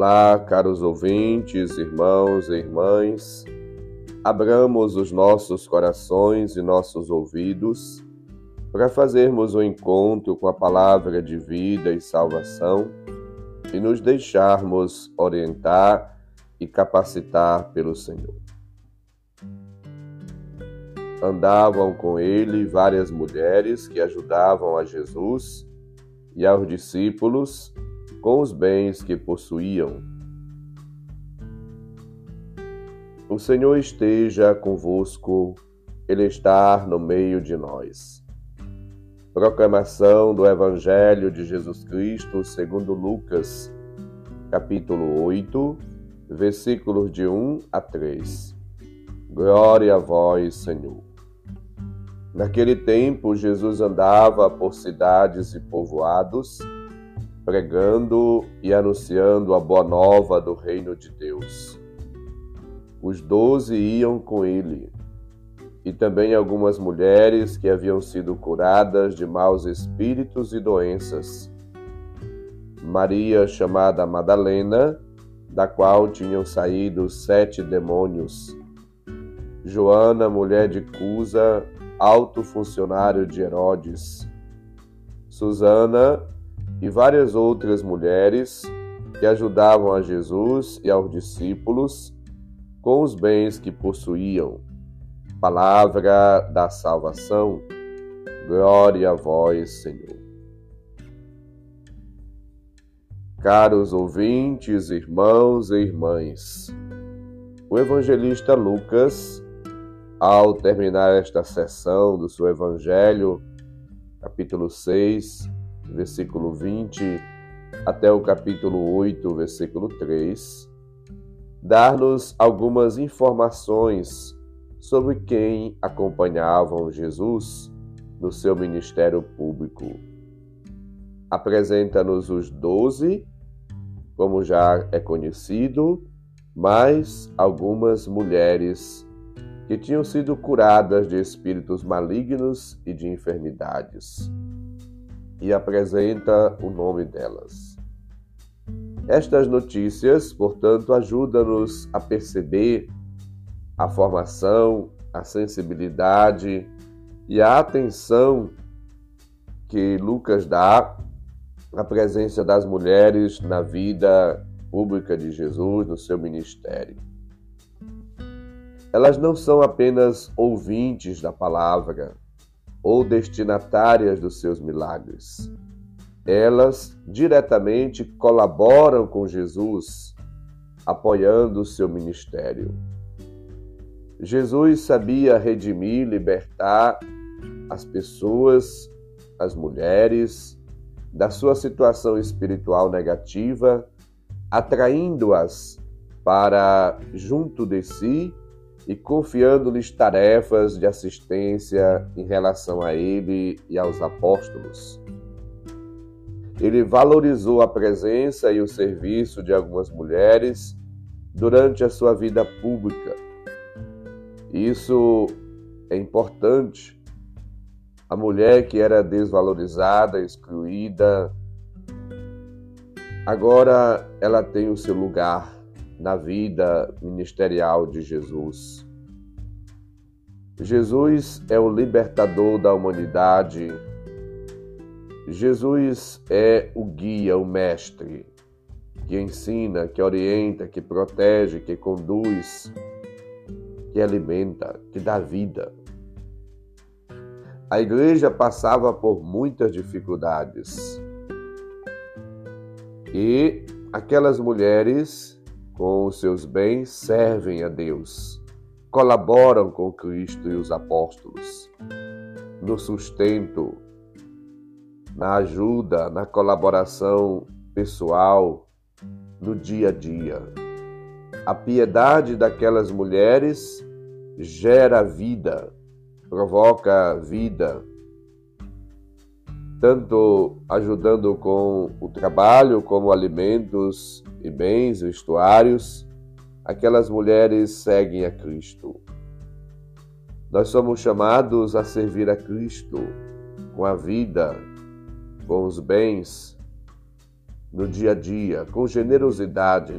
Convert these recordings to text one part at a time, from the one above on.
Olá, caros ouvintes, irmãos e irmãs. Abramos os nossos corações e nossos ouvidos para fazermos o um encontro com a palavra de vida e salvação e nos deixarmos orientar e capacitar pelo Senhor. Andavam com ele várias mulheres que ajudavam a Jesus e aos discípulos com os bens que possuíam. O Senhor esteja convosco, Ele está no meio de nós. Proclamação do Evangelho de Jesus Cristo segundo Lucas, capítulo 8, versículos de 1 a 3. Glória a vós, Senhor. Naquele tempo, Jesus andava por cidades e povoados, pregando e anunciando a boa nova do reino de Deus. Os doze iam com ele, e também algumas mulheres que haviam sido curadas de maus espíritos e doenças. Maria, chamada Madalena, da qual tinham saído sete demônios. Joana, mulher de Cusa, alto funcionário de Herodes. Susana, e várias outras mulheres que ajudavam a Jesus e aos discípulos com os bens que possuíam. Palavra da salvação. Glória a vós, Senhor. Caros ouvintes, irmãos e irmãs, o evangelista Lucas, ao terminar esta sessão do seu evangelho, capítulo 6, versículo 20 até o capítulo 8, versículo 3, dar-nos algumas informações sobre quem acompanhavam Jesus no seu ministério público. Apresenta-nos os doze, como já é conhecido, mais algumas mulheres que tinham sido curadas de espíritos malignos e de enfermidades e apresenta o nome delas. Estas notícias, portanto, ajudam-nos a perceber a formação, a sensibilidade e a atenção que Lucas dá à presença das mulheres na vida pública de Jesus, no seu ministério. Elas não são apenas ouvintes da palavra, ou destinatárias dos seus milagres. Elas diretamente colaboram com Jesus, apoiando o seu ministério. Jesus sabia redimir, libertar as pessoas, as mulheres, da sua situação espiritual negativa, atraindo-as para junto de si e confiando-lhes tarefas de assistência em relação a ele e aos apóstolos. Ele valorizou a presença e o serviço de algumas mulheres durante a sua vida pública. Isso é importante. A mulher que era desvalorizada, excluída, agora ela tem o seu lugar na vida ministerial de Jesus. Jesus é o libertador da humanidade. Jesus é o guia, o mestre, que ensina, que orienta, que protege, que conduz, que alimenta, que dá vida. A igreja passava por muitas dificuldades. E aquelas mulheres com os seus bens servem a Deus, colaboram com Cristo e os apóstolos, no sustento, na ajuda, na colaboração pessoal, no dia a dia. A piedade daquelas mulheres gera vida, provoca vida, tanto ajudando com o trabalho, como alimentos e bens, vestuários, aquelas mulheres seguem a Cristo. Nós somos chamados a servir a Cristo com a vida, com os bens, no dia a dia, com generosidade.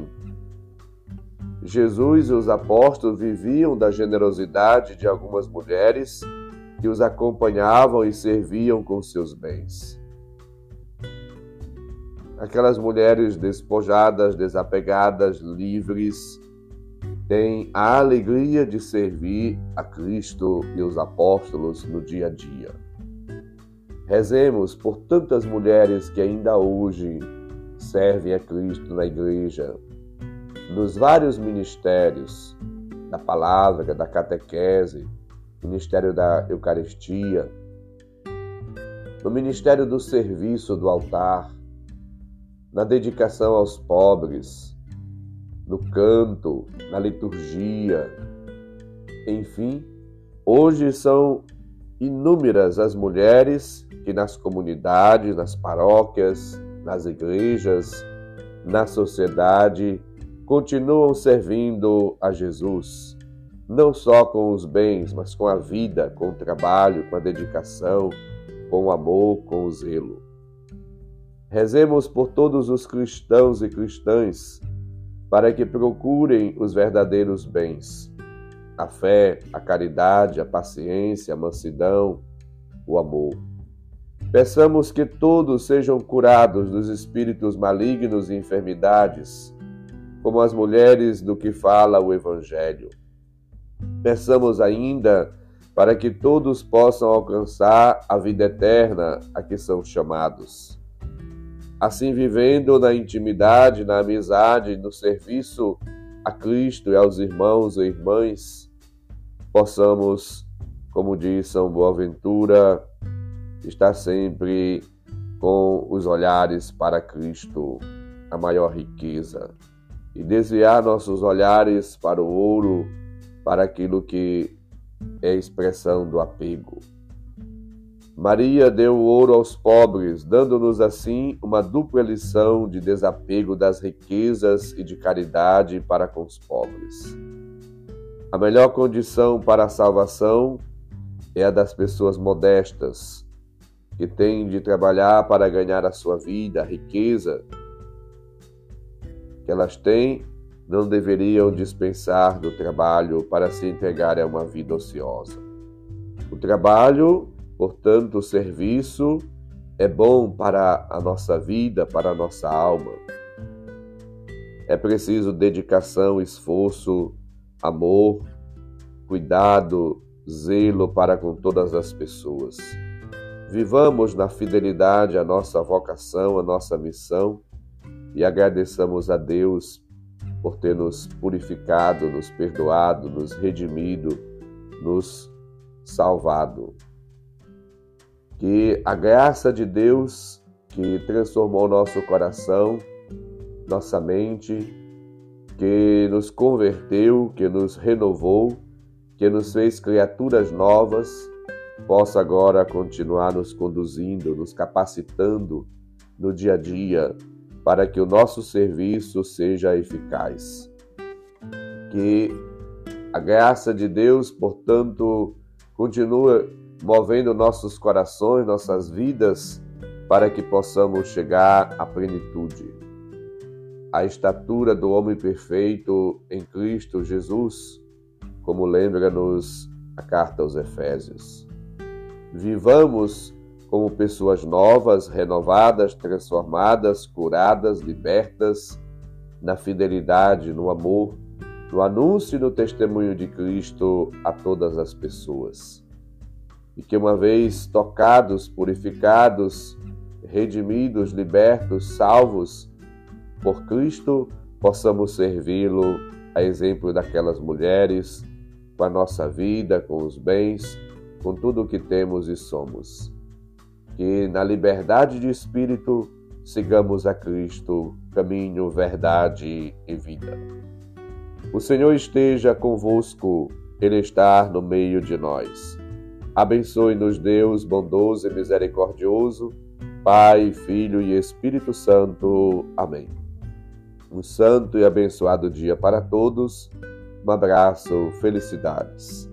Jesus e os apóstolos viviam da generosidade de algumas mulheres que os acompanhavam e serviam com seus bens. Aquelas mulheres despojadas, desapegadas, livres, têm a alegria de servir a Cristo e os apóstolos no dia a dia. Rezemos por tantas mulheres que ainda hoje servem a Cristo na igreja, nos vários ministérios da palavra, da catequese, ministério da Eucaristia, no ministério do serviço do altar, na dedicação aos pobres, no canto, na liturgia, enfim, hoje são inúmeras as mulheres que nas comunidades, nas paróquias, nas igrejas, na sociedade, continuam servindo a Jesus, não só com os bens, mas com a vida, com o trabalho, com a dedicação, com o amor, com o zelo. Rezemos por todos os cristãos e cristãs para que procurem os verdadeiros bens: a fé, a caridade, a paciência, a mansidão, o amor. Peçamos que todos sejam curados dos espíritos malignos e enfermidades como as mulheres do que fala o Evangelho. Peçamos ainda para que todos possam alcançar a vida eterna a que são chamados. Assim, vivendo na intimidade, na amizade, no serviço a Cristo e aos irmãos e irmãs, possamos, como diz São Boaventura, estar sempre com os olhares para Cristo, a maior riqueza e desviar nossos olhares para o ouro, para aquilo que é expressão do apego. Maria deu ouro aos pobres, dando-nos assim uma dupla lição de desapego das riquezas e de caridade para com os pobres. A melhor condição para a salvação é a das pessoas modestas, que têm de trabalhar para ganhar a sua vida, a riqueza, que elas têm, não deveriam dispensar do trabalho para se entregarem a uma vida ociosa. O trabalho, portanto, o serviço, é bom para a nossa vida, para a nossa alma. É preciso dedicação, esforço, amor, cuidado, zelo para com todas as pessoas. Vivamos na fidelidade à nossa vocação, à nossa missão e agradeçamos a Deus por ter nos purificado, nos perdoado, nos redimido, nos salvado. Que a graça de Deus que transformou nosso coração, nossa mente, que nos converteu, que nos renovou, que nos fez criaturas novas, possa agora continuar nos conduzindo, nos capacitando no dia a dia para que o nosso serviço seja eficaz. Que a graça de Deus, portanto, continue movendo nossos corações, nossas vidas, para que possamos chegar à plenitude. A estatura do homem perfeito em Cristo Jesus, como lembra-nos a carta aos Efésios. Vivamos como pessoas novas, renovadas, transformadas, curadas, libertas, na fidelidade, no amor, no anúncio e no testemunho de Cristo a todas as pessoas. E que, uma vez tocados, purificados, redimidos, libertos, salvos por Cristo, possamos servi-lo a exemplo daquelas mulheres, com a nossa vida, com os bens, com tudo o que temos e somos que na liberdade de espírito sigamos a Cristo, caminho, verdade e vida. O Senhor esteja convosco, Ele está no meio de nós. Abençoe-nos, Deus bondoso e misericordioso, Pai, Filho e Espírito Santo. Amém. Um santo e abençoado dia para todos. Um abraço, felicidades.